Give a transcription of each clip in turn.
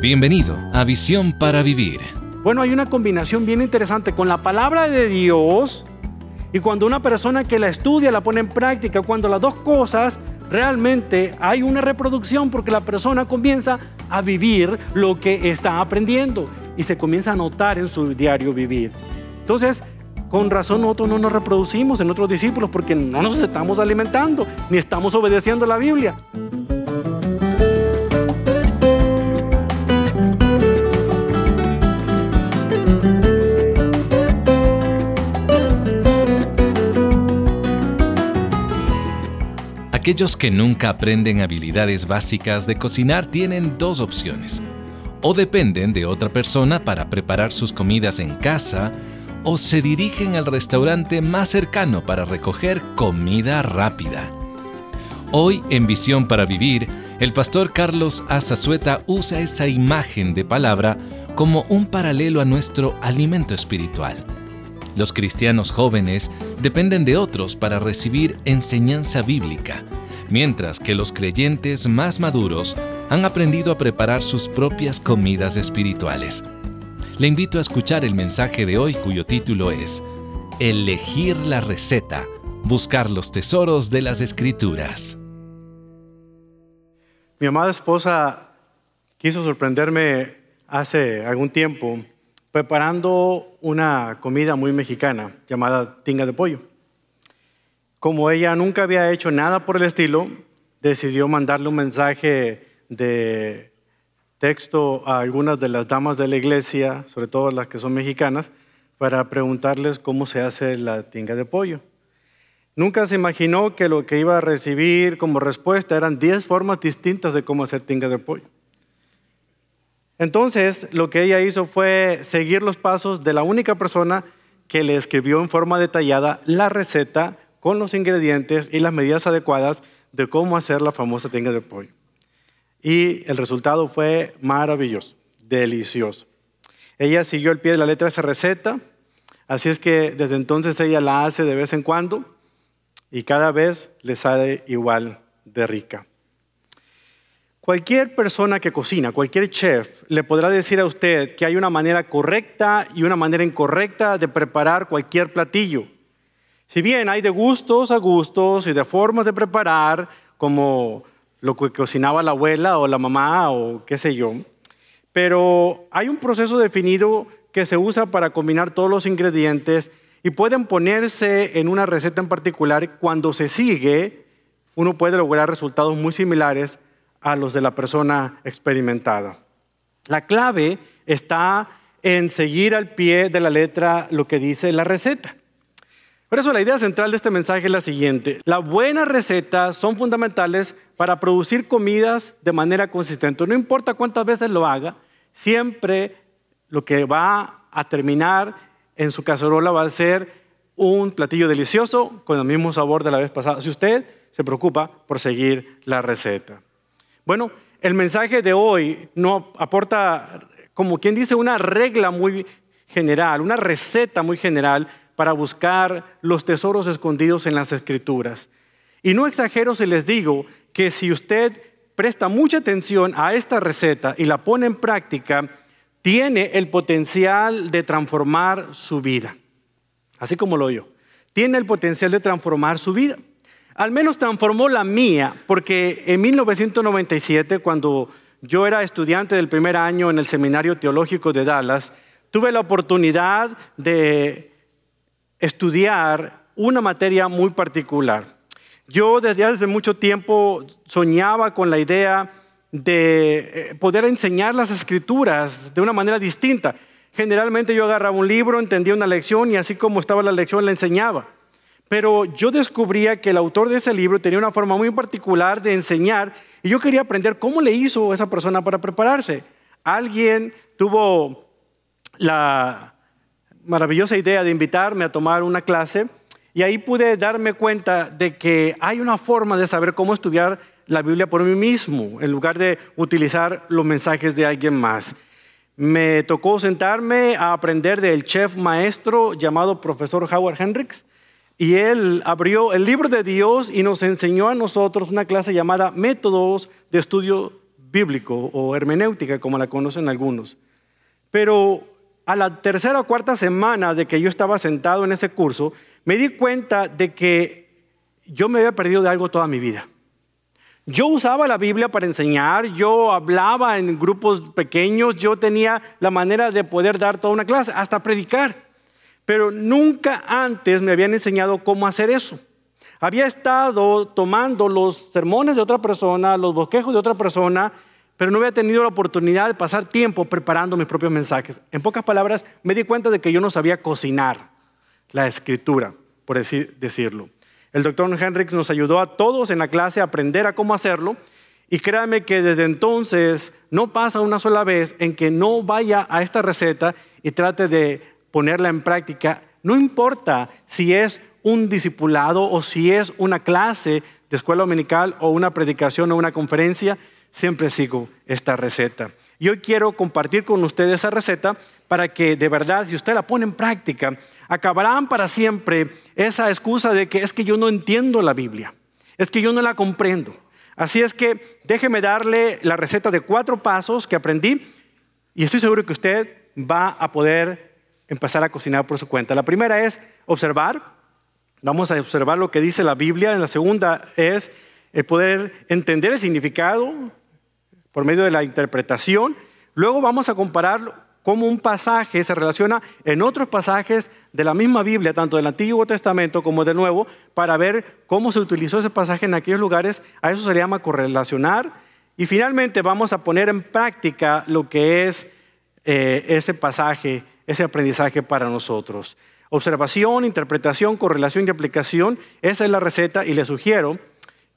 Bienvenido a Visión para Vivir. Bueno, hay una combinación bien interesante con la palabra de Dios y cuando una persona que la estudia la pone en práctica, cuando las dos cosas realmente hay una reproducción porque la persona comienza a vivir lo que está aprendiendo y se comienza a notar en su diario vivir. Entonces, con razón nosotros no nos reproducimos en otros discípulos porque no nos estamos alimentando ni estamos obedeciendo la Biblia. Aquellos que nunca aprenden habilidades básicas de cocinar tienen dos opciones. O dependen de otra persona para preparar sus comidas en casa, o se dirigen al restaurante más cercano para recoger comida rápida. Hoy en Visión para Vivir, el pastor Carlos Azazueta usa esa imagen de palabra como un paralelo a nuestro alimento espiritual. Los cristianos jóvenes dependen de otros para recibir enseñanza bíblica, mientras que los creyentes más maduros han aprendido a preparar sus propias comidas espirituales. Le invito a escuchar el mensaje de hoy cuyo título es Elegir la receta, buscar los tesoros de las escrituras. Mi amada esposa quiso sorprenderme hace algún tiempo preparando una comida muy mexicana llamada tinga de pollo. Como ella nunca había hecho nada por el estilo, decidió mandarle un mensaje de texto a algunas de las damas de la iglesia, sobre todo las que son mexicanas, para preguntarles cómo se hace la tinga de pollo. Nunca se imaginó que lo que iba a recibir como respuesta eran 10 formas distintas de cómo hacer tinga de pollo. Entonces, lo que ella hizo fue seguir los pasos de la única persona que le escribió en forma detallada la receta con los ingredientes y las medidas adecuadas de cómo hacer la famosa tinga de pollo. Y el resultado fue maravilloso, delicioso. Ella siguió el pie de la letra esa receta, así es que desde entonces ella la hace de vez en cuando y cada vez le sale igual de rica. Cualquier persona que cocina, cualquier chef, le podrá decir a usted que hay una manera correcta y una manera incorrecta de preparar cualquier platillo. Si bien hay de gustos a gustos y de formas de preparar, como lo que cocinaba la abuela o la mamá o qué sé yo, pero hay un proceso definido que se usa para combinar todos los ingredientes y pueden ponerse en una receta en particular. Cuando se sigue, uno puede lograr resultados muy similares a los de la persona experimentada. La clave está en seguir al pie de la letra lo que dice la receta. Por eso la idea central de este mensaje es la siguiente. Las buenas recetas son fundamentales para producir comidas de manera consistente. No importa cuántas veces lo haga, siempre lo que va a terminar en su cacerola va a ser un platillo delicioso con el mismo sabor de la vez pasada. Si usted se preocupa por seguir la receta. Bueno, el mensaje de hoy no aporta, como quien dice, una regla muy general, una receta muy general para buscar los tesoros escondidos en las escrituras. Y no exagero si les digo que si usted presta mucha atención a esta receta y la pone en práctica, tiene el potencial de transformar su vida. Así como lo yo. Tiene el potencial de transformar su vida. Al menos transformó la mía, porque en 1997, cuando yo era estudiante del primer año en el Seminario Teológico de Dallas, tuve la oportunidad de estudiar una materia muy particular. Yo desde hace mucho tiempo soñaba con la idea de eh, poder enseñar las escrituras de una manera distinta. Generalmente yo agarraba un libro, entendía una lección y así como estaba la lección la enseñaba. Pero yo descubría que el autor de ese libro tenía una forma muy particular de enseñar y yo quería aprender cómo le hizo esa persona para prepararse. Alguien tuvo la maravillosa idea de invitarme a tomar una clase y ahí pude darme cuenta de que hay una forma de saber cómo estudiar la Biblia por mí mismo en lugar de utilizar los mensajes de alguien más. Me tocó sentarme a aprender del chef maestro llamado profesor Howard Hendricks y él abrió el libro de Dios y nos enseñó a nosotros una clase llamada Métodos de Estudio Bíblico o Hermenéutica, como la conocen algunos. Pero a la tercera o cuarta semana de que yo estaba sentado en ese curso, me di cuenta de que yo me había perdido de algo toda mi vida. Yo usaba la Biblia para enseñar, yo hablaba en grupos pequeños, yo tenía la manera de poder dar toda una clase, hasta predicar. Pero nunca antes me habían enseñado cómo hacer eso. Había estado tomando los sermones de otra persona, los bosquejos de otra persona, pero no había tenido la oportunidad de pasar tiempo preparando mis propios mensajes. En pocas palabras, me di cuenta de que yo no sabía cocinar la escritura, por decirlo. El doctor Hendricks nos ayudó a todos en la clase a aprender a cómo hacerlo. Y créame que desde entonces no pasa una sola vez en que no vaya a esta receta y trate de ponerla en práctica. No importa si es un discipulado o si es una clase de escuela dominical o una predicación o una conferencia, siempre sigo esta receta. Y hoy quiero compartir con ustedes esa receta para que de verdad, si usted la pone en práctica, acabarán para siempre esa excusa de que es que yo no entiendo la Biblia, es que yo no la comprendo. Así es que déjeme darle la receta de cuatro pasos que aprendí y estoy seguro que usted va a poder empezar a cocinar por su cuenta. La primera es observar, vamos a observar lo que dice la Biblia. La segunda es poder entender el significado por medio de la interpretación. Luego vamos a comparar cómo un pasaje se relaciona en otros pasajes de la misma Biblia, tanto del Antiguo Testamento como del Nuevo, para ver cómo se utilizó ese pasaje en aquellos lugares. A eso se le llama correlacionar. Y finalmente vamos a poner en práctica lo que es eh, ese pasaje, ese aprendizaje para nosotros. Observación, interpretación, correlación y aplicación. Esa es la receta y le sugiero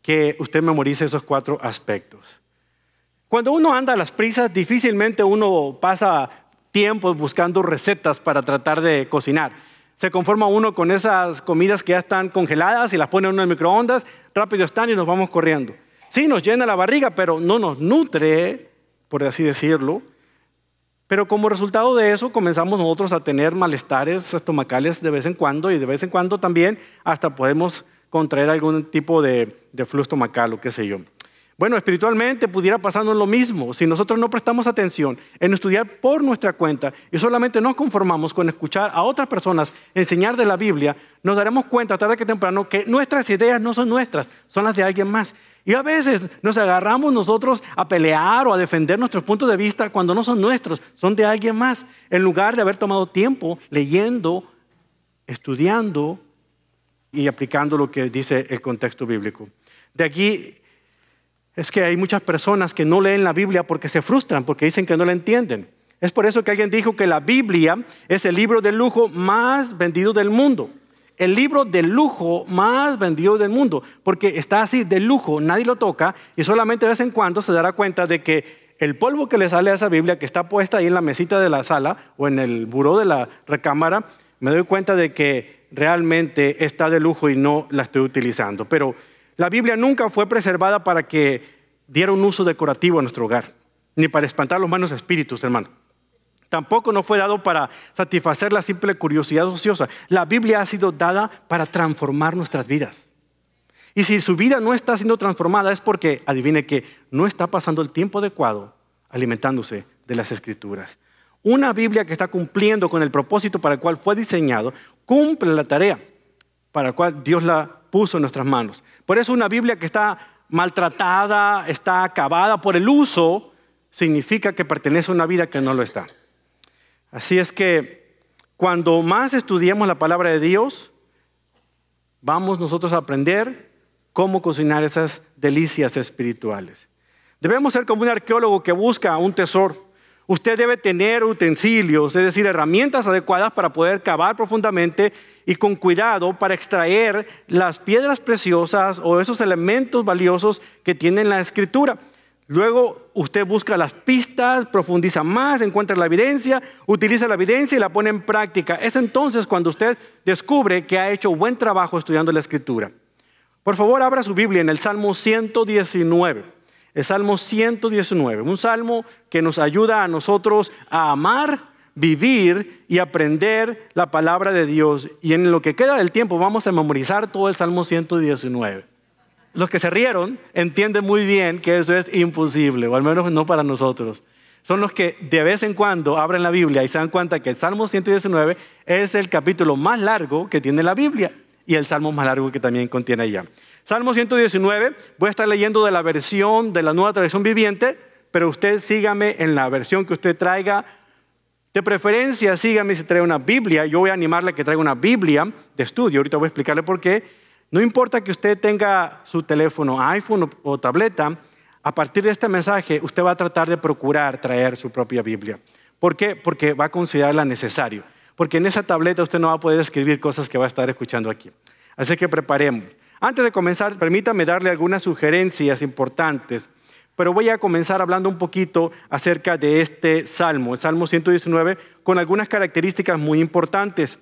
que usted memorice esos cuatro aspectos. Cuando uno anda a las prisas, difícilmente uno pasa tiempo buscando recetas para tratar de cocinar. Se conforma uno con esas comidas que ya están congeladas y las pone en el microondas, rápido están y nos vamos corriendo. Sí, nos llena la barriga, pero no nos nutre, por así decirlo. Pero como resultado de eso comenzamos nosotros a tener malestares estomacales de vez en cuando y de vez en cuando también hasta podemos contraer algún tipo de, de flujo estomacal o qué sé yo. Bueno, espiritualmente pudiera pasarnos lo mismo si nosotros no prestamos atención en estudiar por nuestra cuenta y solamente nos conformamos con escuchar a otras personas enseñar de la Biblia, nos daremos cuenta tarde que temprano que nuestras ideas no son nuestras, son las de alguien más. Y a veces nos agarramos nosotros a pelear o a defender nuestros puntos de vista cuando no son nuestros, son de alguien más, en lugar de haber tomado tiempo leyendo, estudiando y aplicando lo que dice el contexto bíblico. De aquí es que hay muchas personas que no leen la Biblia porque se frustran, porque dicen que no la entienden. Es por eso que alguien dijo que la Biblia es el libro de lujo más vendido del mundo. El libro de lujo más vendido del mundo, porque está así de lujo, nadie lo toca y solamente de vez en cuando se dará cuenta de que el polvo que le sale a esa Biblia que está puesta ahí en la mesita de la sala o en el buró de la recámara, me doy cuenta de que realmente está de lujo y no la estoy utilizando. Pero la Biblia nunca fue preservada para que diera un uso decorativo a nuestro hogar, ni para espantar los malos espíritus, hermano. Tampoco no fue dado para satisfacer la simple curiosidad ociosa. La Biblia ha sido dada para transformar nuestras vidas. Y si su vida no está siendo transformada es porque, adivine que, no está pasando el tiempo adecuado alimentándose de las escrituras. Una Biblia que está cumpliendo con el propósito para el cual fue diseñado, cumple la tarea para la cual Dios la puso en nuestras manos. Por eso una Biblia que está maltratada, está acabada por el uso, significa que pertenece a una vida que no lo está. Así es que cuando más estudiemos la palabra de Dios, vamos nosotros a aprender cómo cocinar esas delicias espirituales. Debemos ser como un arqueólogo que busca un tesoro. Usted debe tener utensilios, es decir, herramientas adecuadas para poder cavar profundamente y con cuidado para extraer las piedras preciosas o esos elementos valiosos que tiene la escritura. Luego usted busca las pistas, profundiza más, encuentra la evidencia, utiliza la evidencia y la pone en práctica. Es entonces cuando usted descubre que ha hecho buen trabajo estudiando la escritura. Por favor, abra su Biblia en el Salmo 119 el Salmo 119, un salmo que nos ayuda a nosotros a amar vivir y aprender la palabra de Dios. Y en lo que queda del tiempo vamos a memorizar todo el Salmo 119. Los que se rieron entienden muy bien que eso es imposible, o al menos no para nosotros. Son los que de vez en cuando abren la Biblia y se dan cuenta que el Salmo 119 es el capítulo más largo que tiene la Biblia y el Salmo más largo que también contiene ella. Salmo 119, voy a estar leyendo de la versión de la nueva tradición viviente, pero usted sígame en la versión que usted traiga. De preferencia, sígame si trae una Biblia. Yo voy a animarle a que traiga una Biblia de estudio. Ahorita voy a explicarle por qué. No importa que usted tenga su teléfono, iPhone o, tableta, a partir de este mensaje usted va a tratar de procurar traer su propia Biblia. ¿Por qué? Porque va a considerarla necesario. Porque en esa tableta usted no va a poder escribir cosas que va a estar escuchando aquí. Así que preparemos. Antes de comenzar, permítame darle algunas sugerencias importantes, pero voy a comenzar hablando un poquito acerca de este salmo, el Salmo 119, con algunas características muy importantes.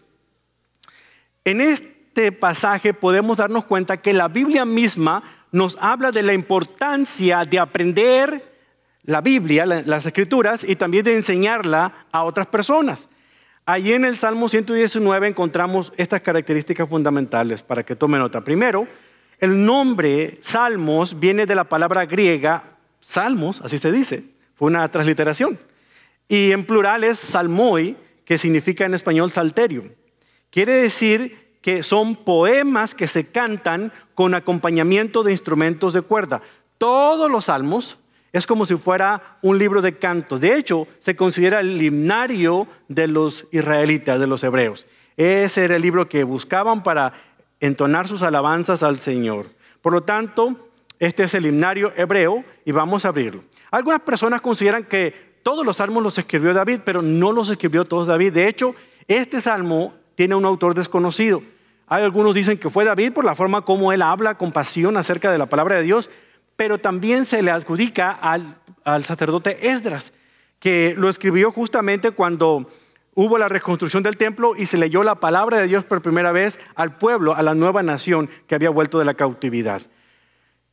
En este pasaje podemos darnos cuenta que la Biblia misma nos habla de la importancia de aprender la Biblia, las escrituras, y también de enseñarla a otras personas. Allí en el Salmo 119 encontramos estas características fundamentales para que tome nota. Primero, el nombre Salmos viene de la palabra griega Salmos, así se dice, fue una transliteración. Y en plural es salmoi, que significa en español salterio. Quiere decir que son poemas que se cantan con acompañamiento de instrumentos de cuerda. Todos los salmos es como si fuera un libro de canto. De hecho, se considera el himnario de los israelitas, de los hebreos. Ese era el libro que buscaban para entonar sus alabanzas al Señor. Por lo tanto, este es el himnario hebreo y vamos a abrirlo. Algunas personas consideran que todos los salmos los escribió David, pero no los escribió todos David. De hecho, este salmo tiene un autor desconocido. Hay algunos dicen que fue David por la forma como él habla con pasión acerca de la palabra de Dios, pero también se le adjudica al, sacerdote Esdras, que lo escribió justamente cuando hubo la reconstrucción del templo y se leyó la palabra de Dios por primera vez al pueblo, a la nueva nación que había vuelto de la cautividad.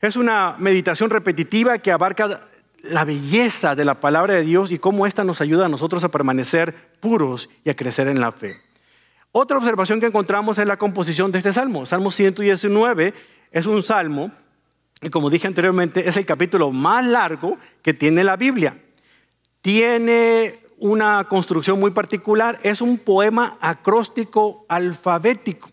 Es una meditación repetitiva que abarca la belleza de la palabra de Dios y cómo ésta nos ayuda a nosotros a permanecer puros y a crecer en la fe. Otra observación que encontramos es la composición de este salmo. Salmo 119 es un salmo y como dije anteriormente, es el capítulo más largo que tiene la Biblia. Tiene una construcción muy particular, es un poema acróstico alfabético.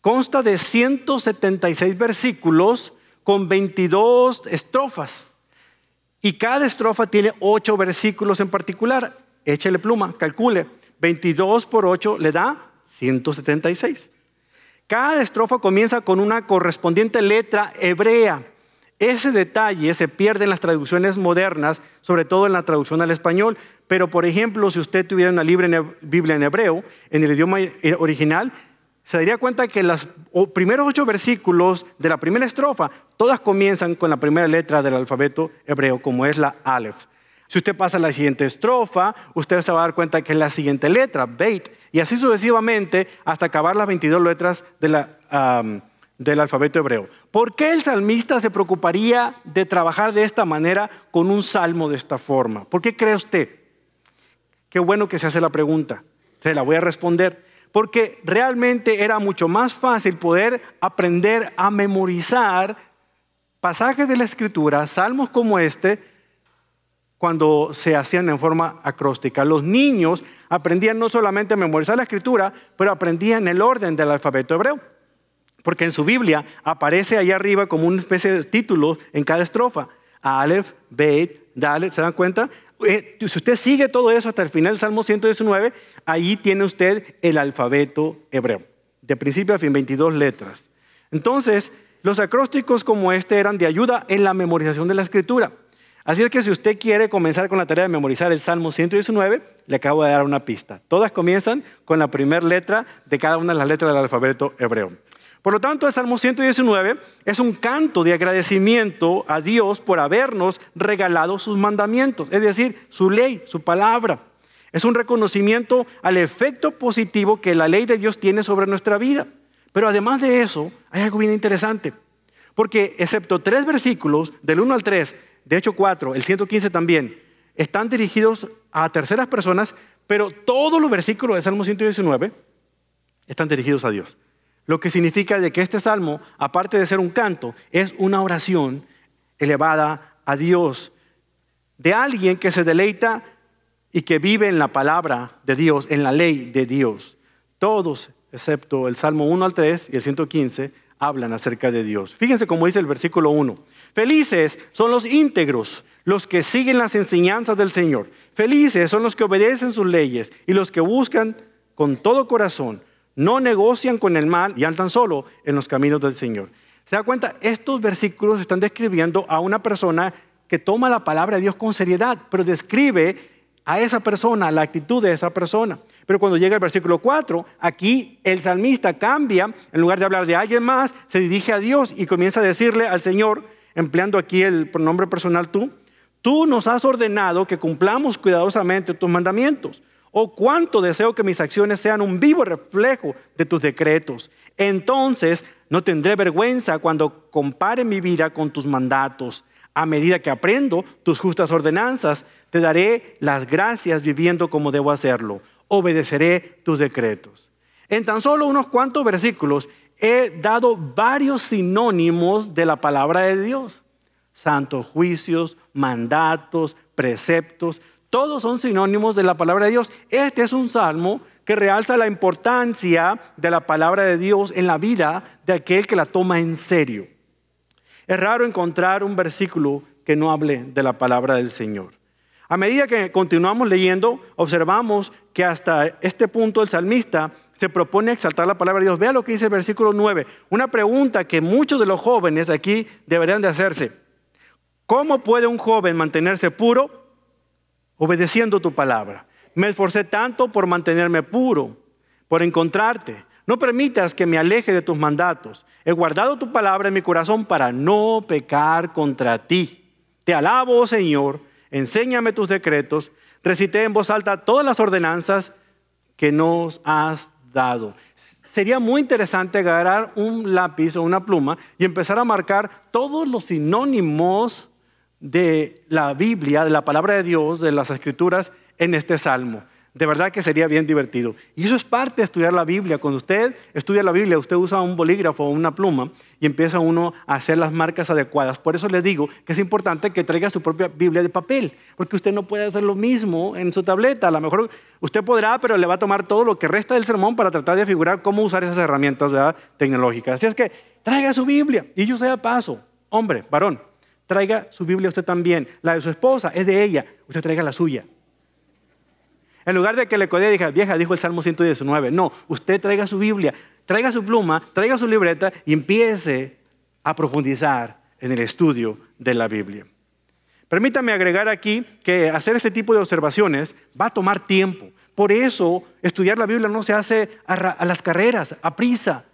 Consta de 176 versículos con 22 estrofas. Y cada estrofa tiene 8 versículos en particular. Échele pluma, calcule. 22 por 8 le da 176. Cada estrofa comienza con una correspondiente letra hebrea. Ese detalle se pierde en las traducciones modernas, sobre todo en la traducción al español. Pero, por ejemplo, si usted tuviera una Biblia en hebreo, en el idioma original, se daría cuenta que los primeros ocho versículos de la primera estrofa, todas comienzan con la primera letra del alfabeto hebreo, como es la Aleph. Si usted pasa a la siguiente estrofa, usted se va a dar cuenta que es la siguiente letra, Beit, y así sucesivamente hasta acabar las 22 letras del alfabeto hebreo. ¿Por qué el salmista se preocuparía de trabajar de esta manera con un salmo de esta forma? ¿Por qué cree usted? Qué bueno que se hace la pregunta. Se la voy a responder. Porque realmente era mucho más fácil poder aprender a memorizar pasajes de la escritura, salmos como este, cuando se hacían en forma acróstica. Los niños aprendían no solamente a memorizar la escritura, pero aprendían el orden del alfabeto hebreo. Porque en su Biblia aparece ahí arriba como una especie de título en cada estrofa. Aleph, Beit, Dalet, ¿se dan cuenta? Eh, si usted sigue todo eso hasta el final del Salmo 119, ahí tiene usted el alfabeto hebreo. De principio a fin, 22 letras. Entonces, los acrósticos como este eran de ayuda en la memorización de la escritura. Así es que si usted quiere comenzar con la tarea de memorizar el Salmo 119, le acabo de dar una pista. Todas comienzan con la primera letra de cada una de las letras del alfabeto hebreo. Por lo tanto, el Salmo 119 es un canto de agradecimiento a Dios por habernos regalado sus mandamientos, es decir, su ley, su palabra. Es un reconocimiento al efecto positivo que la ley de Dios tiene sobre nuestra vida. Pero además de eso, hay algo bien interesante. Porque excepto tres versículos, del 1 al 3, de hecho 4, el 115 también, están dirigidos a terceras personas, pero todos los versículos de Salmo 119 están dirigidos a Dios. Lo que significa de que este salmo, aparte de ser un canto, es una oración elevada a Dios, de alguien que se deleita y que vive en la palabra de Dios, en la ley de Dios. Todos, excepto el Salmo 1 al 3 y el 115, hablan acerca de Dios. Fíjense cómo dice el versículo 1. Felices son los íntegros, los que siguen las enseñanzas del Señor. Felices son los que obedecen sus leyes y los que buscan con todo corazón. No negocian con el mal y andan solo en los caminos del Señor. ¿Se da cuenta? Estos versículos están describiendo a una persona que toma la palabra de Dios con seriedad, pero describe a esa persona, la actitud de esa persona. Pero cuando llega el versículo 4, aquí el salmista cambia, en lugar de hablar de alguien más, se dirige a Dios y comienza a decirle al Señor, empleando aquí el pronombre personal tú, tú nos has ordenado que cumplamos cuidadosamente tus mandamientos. Oh, cuánto deseo que mis acciones sean un vivo reflejo de tus decretos. Entonces no tendré vergüenza cuando compare mi vida con tus mandatos. A medida que aprendo tus justas ordenanzas, te daré las gracias viviendo como debo hacerlo. Obedeceré tus decretos. En tan solo unos cuantos versículos he dado varios sinónimos de la palabra de Dios. Santos juicios, mandatos, preceptos, todos son sinónimos de la palabra de Dios. Este es un salmo que realza la importancia de la palabra de Dios en la vida de aquel que la toma en serio. Es raro encontrar un versículo que no hable de la palabra del Señor. A medida que continuamos leyendo, observamos que hasta este punto el salmista se propone exaltar la palabra de Dios. Vea lo que dice el versículo 9. Una pregunta que muchos de los jóvenes aquí deberían de hacerse. ¿Cómo puede un joven mantenerse puro? obedeciendo tu palabra. Me esforcé tanto por mantenerme puro, por encontrarte. No permitas que me aleje de tus mandatos. He guardado tu palabra en mi corazón para no pecar contra ti. Te alabo, oh Señor, enséñame tus decretos. Recité en voz alta todas las ordenanzas que nos has dado. Sería muy interesante agarrar un lápiz o una pluma y empezar a marcar todos los sinónimos de la Biblia, de la palabra de Dios, de las escrituras en este salmo. De verdad que sería bien divertido. Y eso es parte de estudiar la Biblia. Cuando usted estudia la Biblia, usted usa un bolígrafo o una pluma y empieza uno a hacer las marcas adecuadas. Por eso le digo que es importante que traiga su propia Biblia de papel, porque usted no puede hacer lo mismo en su tableta. A lo mejor usted podrá, pero le va a tomar todo lo que resta del sermón para tratar de figurar cómo usar esas herramientas tecnológicas. Así es que traiga su Biblia y yo sea paso. Hombre, varón, Traiga su Biblia usted también. La de su esposa es de ella. Usted traiga la suya. En lugar de que le codee y vieja, dijo el Salmo 119. No, usted traiga su Biblia, traiga su pluma, traiga su libreta y empiece a profundizar en el estudio de la Biblia. Permítame agregar aquí que hacer este tipo de observaciones va a tomar tiempo. Por eso estudiar la Biblia no se hace a, las carreras, a prisa.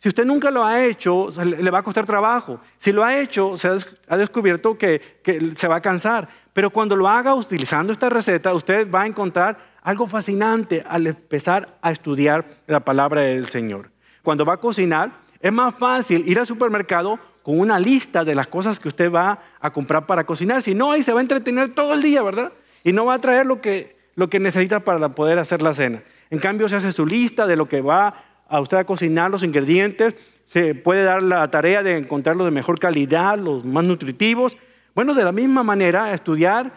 Si usted nunca lo ha hecho, le va a costar trabajo. Si lo ha hecho, se ha descubierto que, se va a cansar. Pero cuando lo haga utilizando esta receta, usted va a encontrar algo fascinante al empezar a estudiar la palabra del Señor. Cuando va a cocinar, es más fácil ir al supermercado con una lista de las cosas que usted va a comprar para cocinar. Si no, ahí se va a entretener todo el día, ¿verdad? Y no va a traer lo que, lo que necesita para poder hacer la cena. En cambio, se hace su lista de lo que va a usted a cocinar los ingredientes, se puede dar la tarea de encontrarlos de mejor calidad, los más nutritivos. Bueno, de la misma manera, estudiar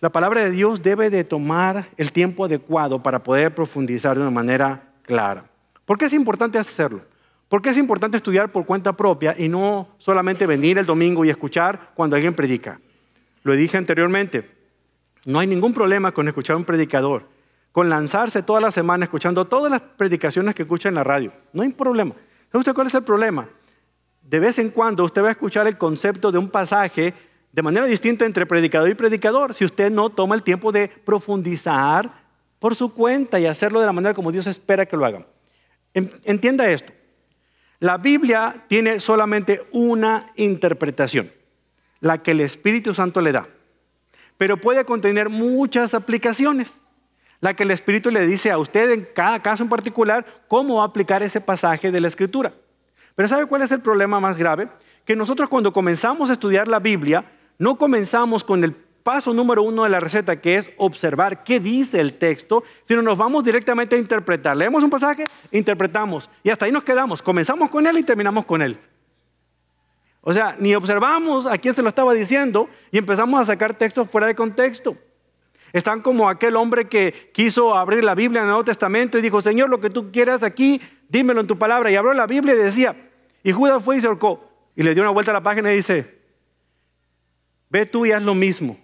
la palabra de Dios debe de tomar el tiempo adecuado para poder profundizar de una manera clara. ¿Por qué es importante hacerlo? ¿Por qué es importante estudiar por cuenta propia y no solamente venir el domingo y escuchar cuando alguien predica? Lo dije anteriormente, no hay ningún problema con escuchar a un predicador con lanzarse toda la semana escuchando todas las predicaciones que escucha en la radio. No hay problema. ¿Sabe usted cuál es el problema? De vez en cuando usted va a escuchar el concepto de un pasaje de manera distinta entre predicador y predicador si usted no toma el tiempo de profundizar por su cuenta y hacerlo de la manera como Dios espera que lo haga. Entienda esto. La Biblia tiene solamente una interpretación, la que el Espíritu Santo le da, pero puede contener muchas aplicaciones la que el Espíritu le dice a usted en cada caso en particular cómo va a aplicar ese pasaje de la Escritura. Pero ¿sabe cuál es el problema más grave? Que nosotros cuando comenzamos a estudiar la Biblia, no comenzamos con el paso número uno de la receta, que es observar qué dice el texto, sino nos vamos directamente a interpretar. Leemos un pasaje, interpretamos y hasta ahí nos quedamos. Comenzamos con él y terminamos con él. O sea, ni observamos a quién se lo estaba diciendo y empezamos a sacar textos fuera de contexto. Están como aquel hombre que quiso abrir la Biblia en el Nuevo Testamento y dijo, Señor, lo que tú quieras aquí, dímelo en tu palabra. Y abrió la Biblia y decía, y Judas fue y se ahorcó. Y le dio una vuelta a la página y dice, ve tú y haz lo mismo.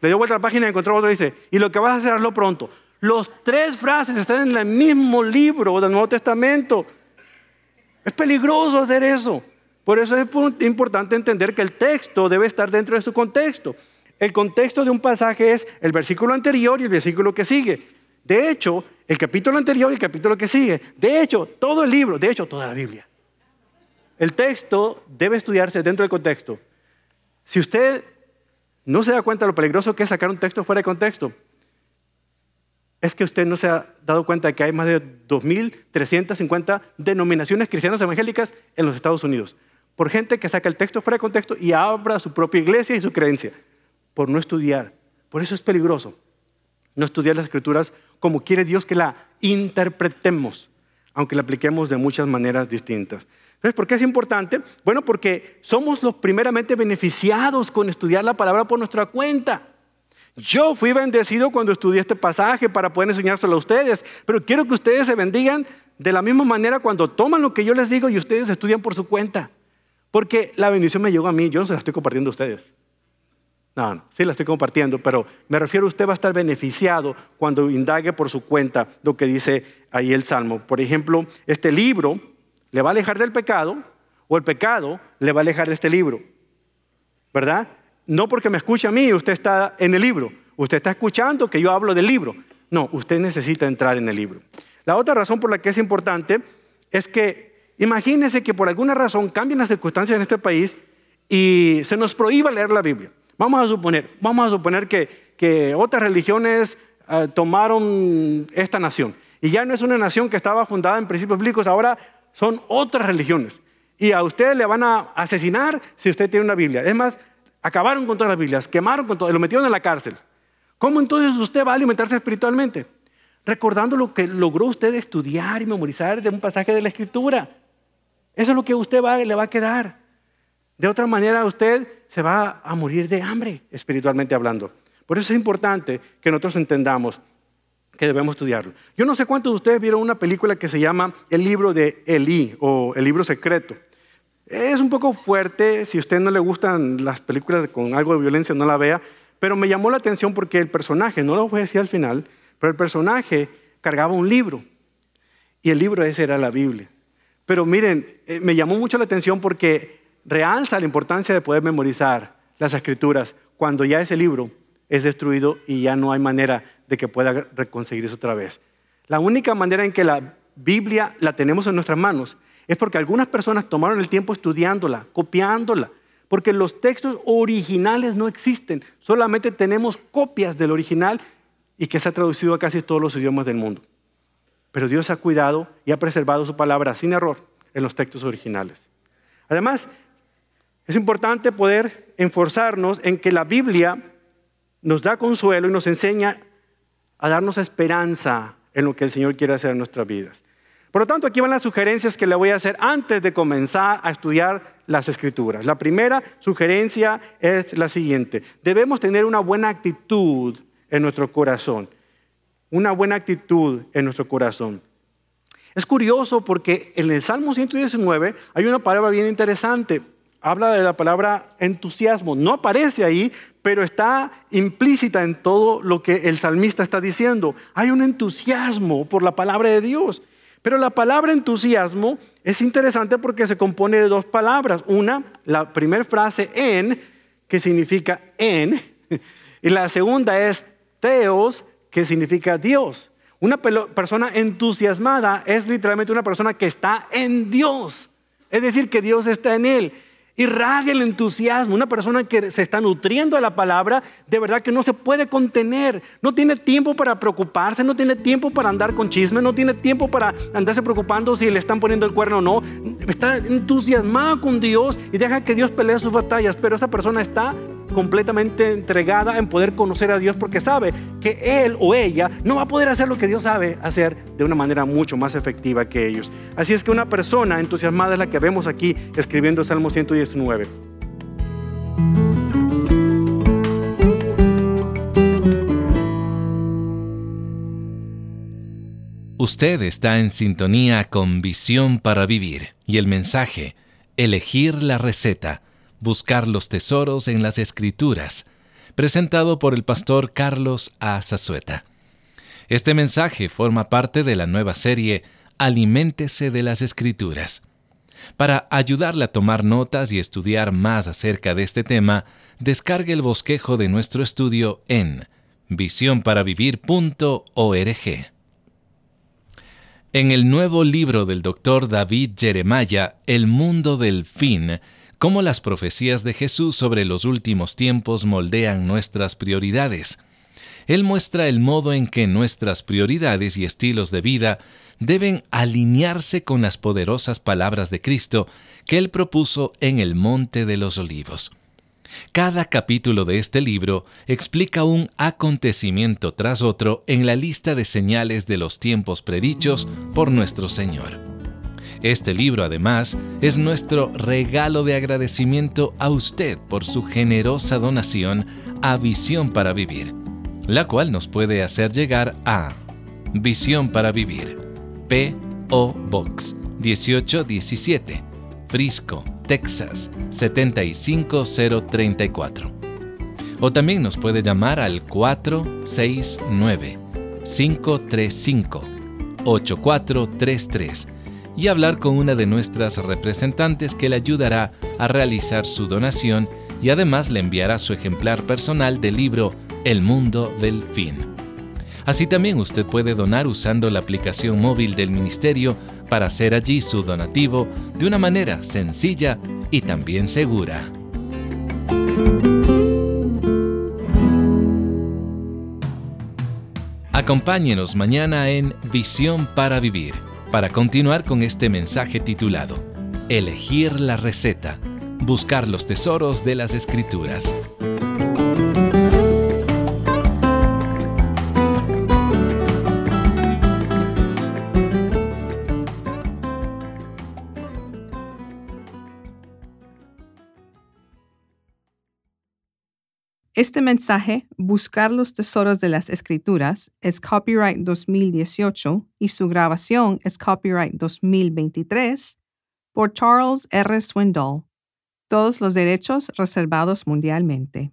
Le dio vuelta a la página y encontró otro y dice, y lo que vas a hacer, hazlo pronto. Los tres frases están en el mismo libro del Nuevo Testamento. Es peligroso hacer eso. Por eso es importante entender que el texto debe estar dentro de su contexto. El contexto de un pasaje es el versículo anterior y el versículo que sigue. De hecho, el capítulo anterior y el capítulo que sigue. De hecho, todo el libro, de hecho, toda la Biblia. El texto debe estudiarse dentro del contexto. Si usted no se da cuenta de lo peligroso que es sacar un texto fuera de contexto, es que usted no se ha dado cuenta de que hay más de 2.350 denominaciones cristianas evangélicas en los Estados Unidos por gente que saca el texto fuera de contexto y abra su propia iglesia y su creencia, por no estudiar. Por eso es peligroso no estudiar las escrituras como quiere Dios que la interpretemos, aunque la apliquemos de muchas maneras distintas. Entonces, ¿por qué es importante? Bueno, porque somos los primeramente beneficiados con estudiar la palabra por nuestra cuenta. Yo fui bendecido cuando estudié este pasaje para poder enseñárselo a ustedes, pero quiero que ustedes se bendigan de la misma manera cuando toman lo que yo les digo y ustedes estudian por su cuenta. Porque la bendición me llegó a mí, yo no se la estoy compartiendo a ustedes. No, no, sí la estoy compartiendo, pero me refiero a usted va a estar beneficiado cuando indague por su cuenta lo que dice ahí el Salmo. Por ejemplo, este libro le va a alejar del pecado o el pecado le va a alejar de este libro. ¿Verdad? No porque me escuche a mí, usted está en el libro. Usted está escuchando que yo hablo del libro. No, usted necesita entrar en el libro. La otra razón por la que es importante es que Imagínense que por alguna razón cambien las circunstancias en este país y se nos prohíba leer la Biblia. Vamos a suponer, vamos a suponer que, otras religiones eh, tomaron esta nación. Y ya no es una nación que estaba fundada en principios bíblicos, ahora son otras religiones. Y a usted le van a asesinar si usted tiene una Biblia. Es más, acabaron con todas las Biblias, quemaron con todo, lo metieron en la cárcel. ¿Cómo entonces usted va a alimentarse espiritualmente? Recordando lo que logró usted estudiar y memorizar de un pasaje de la Escritura. Eso es lo que usted va, le va a quedar. De otra manera, usted se va a morir de hambre, espiritualmente hablando. Por eso es importante que nosotros entendamos que debemos estudiarlo. Yo no sé cuántos de ustedes vieron una película que se llama El libro de Elí o El libro secreto. Es un poco fuerte, si a usted no le gustan las películas con algo de violencia, no la vea, pero me llamó la atención porque el personaje, no lo voy a decir al final, pero el personaje cargaba un libro y el libro ese era la Biblia. Pero miren, eh, me llamó mucho la atención porque realza la importancia de poder memorizar las escrituras cuando ya ese libro es destruido y ya no hay manera de que pueda reconseguirse otra vez. La única manera en que la Biblia la tenemos en nuestras manos es porque algunas personas tomaron el tiempo estudiándola, copiándola, porque los textos originales no existen, solamente tenemos copias del original y que se ha traducido a casi todos los idiomas del mundo. Pero Dios ha cuidado y ha preservado su palabra sin error en los textos originales. Además, es importante poder enforzarnos en que la Biblia nos da consuelo y nos enseña a darnos esperanza en lo que el Señor quiere hacer en nuestras vidas. Por lo tanto, aquí van las sugerencias que le voy a hacer antes de comenzar a estudiar las escrituras. La primera sugerencia es la siguiente. Debemos tener una buena actitud en nuestro corazón una buena actitud en nuestro corazón. Es curioso porque en el Salmo 119 hay una palabra bien interesante. Habla de la palabra entusiasmo. No aparece ahí, pero está implícita en todo lo que el salmista está diciendo. Hay un entusiasmo por la palabra de Dios. Pero la palabra entusiasmo es interesante porque se compone de dos palabras. Una, la primera frase en, que significa en, y la segunda es teos, que significa Dios. Una persona entusiasmada es literalmente una persona que está en Dios. Es decir, que Dios está en él. Irradia el entusiasmo. Una persona que se está nutriendo de la palabra, de verdad que no se puede contener. No tiene tiempo para preocuparse, no tiene tiempo para andar con chisme, no tiene tiempo para andarse preocupando si le están poniendo el cuerno o no. Está entusiasmado con Dios y deja que Dios pelee sus batallas, pero esa persona está completamente entregada en poder conocer a Dios porque sabe que él o ella no va a poder hacer lo que Dios sabe hacer de una manera mucho más efectiva que ellos. Así es que una persona entusiasmada es la que vemos aquí escribiendo Salmo 119. Usted está en sintonía con Visión para Vivir y el mensaje, elegir la receta, buscar los tesoros en las escrituras, presentado por el pastor Carlos A. Zazueta. Este mensaje forma parte de la nueva serie Aliméntese de las escrituras. Para ayudarle a tomar notas y estudiar más acerca de este tema, descargue el bosquejo de nuestro estudio en visiónparavivir.org. En el nuevo libro del doctor David Jeremiah, El mundo del fin, cómo las profecías de Jesús sobre los últimos tiempos moldean nuestras prioridades. Él muestra el modo en que nuestras prioridades y estilos de vida deben alinearse con las poderosas palabras de Cristo que Él propuso en el Monte de los Olivos. Cada capítulo de este libro explica un acontecimiento tras otro en la lista de señales de los tiempos predichos por nuestro Señor. Este libro además es nuestro regalo de agradecimiento a usted por su generosa donación a Visión para Vivir, la cual nos puede hacer llegar a Visión para Vivir, P.O. Box 1817, Frisco, Texas 75034. O también nos puede llamar al 469-535-8433 y hablar con una de nuestras representantes que le ayudará a realizar su donación y además le enviará su ejemplar personal del libro El mundo del fin. Así también usted puede donar usando la aplicación móvil del Ministerio para hacer allí su donativo de una manera sencilla y también segura. Acompáñenos mañana en Visión para Vivir para continuar con este mensaje titulado Elegir la receta, buscar los tesoros de las escrituras. Este mensaje, Buscar los Tesoros de las Escrituras, es copyright 2018 y su grabación es copyright 2023 por Charles R. Swindoll. Todos los derechos reservados mundialmente.